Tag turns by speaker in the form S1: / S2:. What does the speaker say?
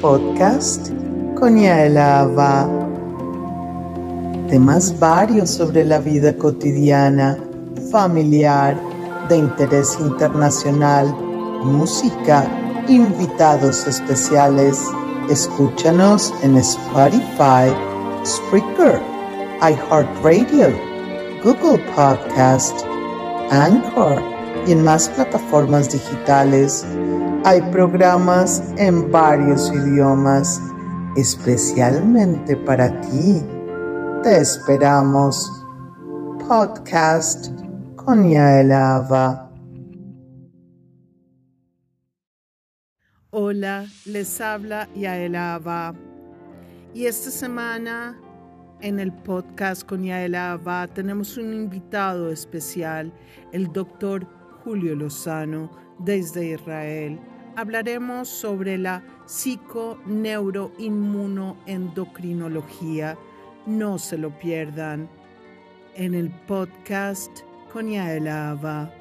S1: podcast con Yaelava. Temas varios sobre la vida cotidiana, familiar, de interés internacional, música, invitados especiales. Escúchanos en Spotify, Spreaker, iHeartRadio, Google Podcast, Anchor y en más plataformas digitales. Hay programas en varios idiomas, especialmente para ti. Te esperamos. Podcast con Yael Ava.
S2: Hola, les habla Yael Ava. Y esta semana en el podcast con Yael Ava tenemos un invitado especial, el doctor Julio Lozano, desde Israel. Hablaremos sobre la psiconeuroinmunoendocrinología. No se lo pierdan en el podcast con Yael Ava.